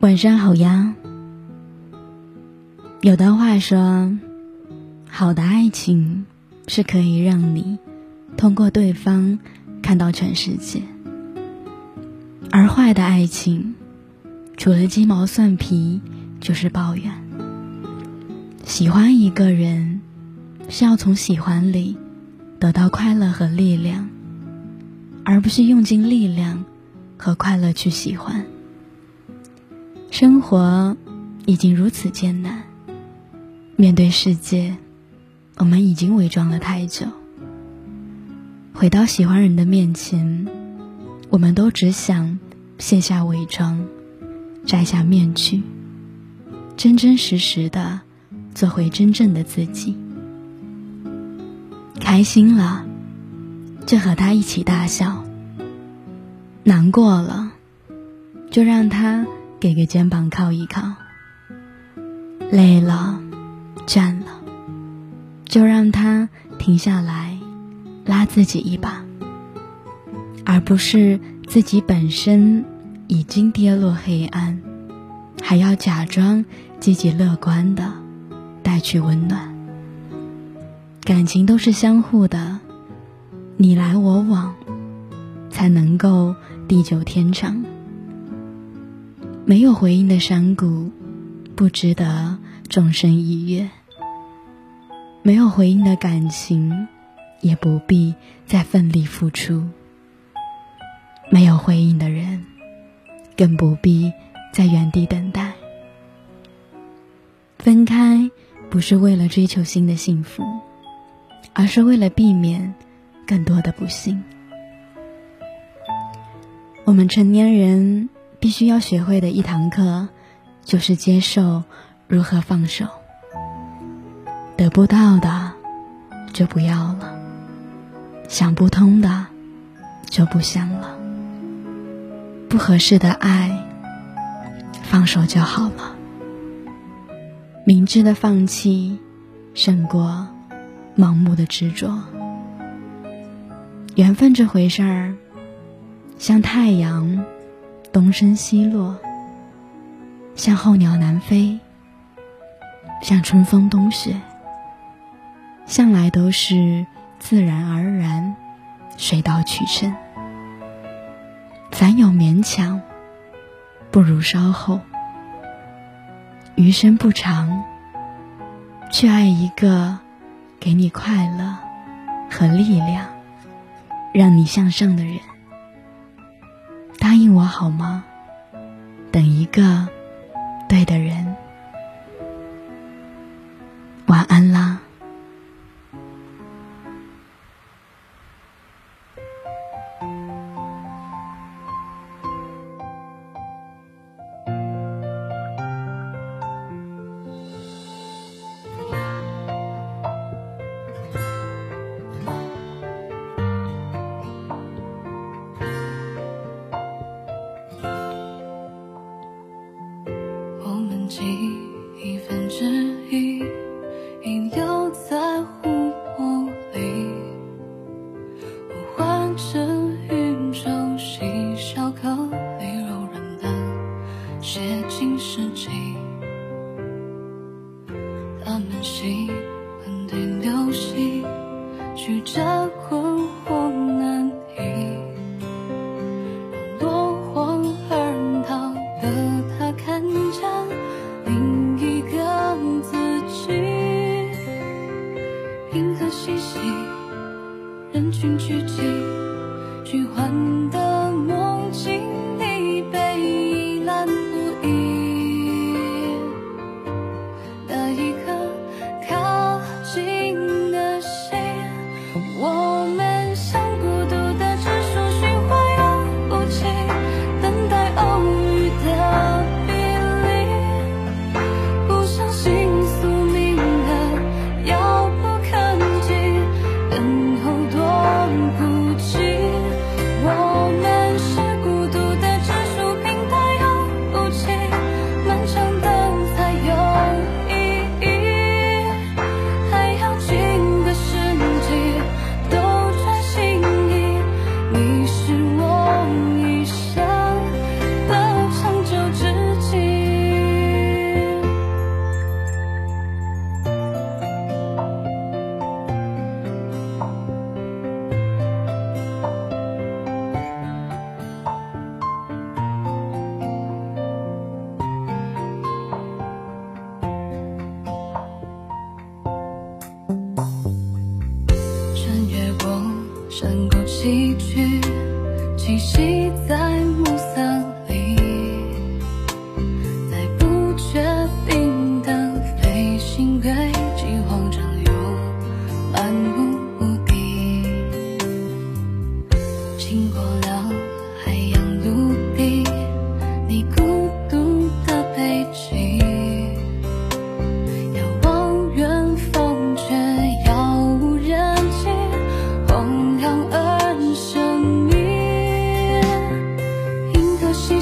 晚上好呀。有的话说，好的爱情是可以让你通过对方看到全世界，而坏的爱情除了鸡毛蒜皮就是抱怨。喜欢一个人是要从喜欢里得到快乐和力量，而不是用尽力量和快乐去喜欢。生活已经如此艰难。面对世界，我们已经伪装了太久。回到喜欢人的面前，我们都只想卸下伪装，摘下面具，真真实实的做回真正的自己。开心了，就和他一起大笑；难过了，就让他给个肩膀靠一靠；累了。倦了，就让他停下来，拉自己一把，而不是自己本身已经跌落黑暗，还要假装积极乐观的带去温暖。感情都是相互的，你来我往，才能够地久天长。没有回应的山谷，不值得。众生一悦，没有回应的感情，也不必再奋力付出；没有回应的人，更不必在原地等待。分开不是为了追求新的幸福，而是为了避免更多的不幸。我们成年人必须要学会的一堂课，就是接受。如何放手？得不到的就不要了，想不通的就不想了，不合适的爱放手就好了。明智的放弃胜过盲目的执着。缘分这回事儿，像太阳东升西落，像候鸟南飞。像春风冬雪，向来都是自然而然，水到渠成。凡有勉强，不如稍后。余生不长，去爱一个给你快乐和力量，让你向上的人。答应我好吗？等一个对的人。我去，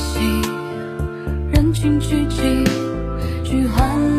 息，人群聚集，聚欢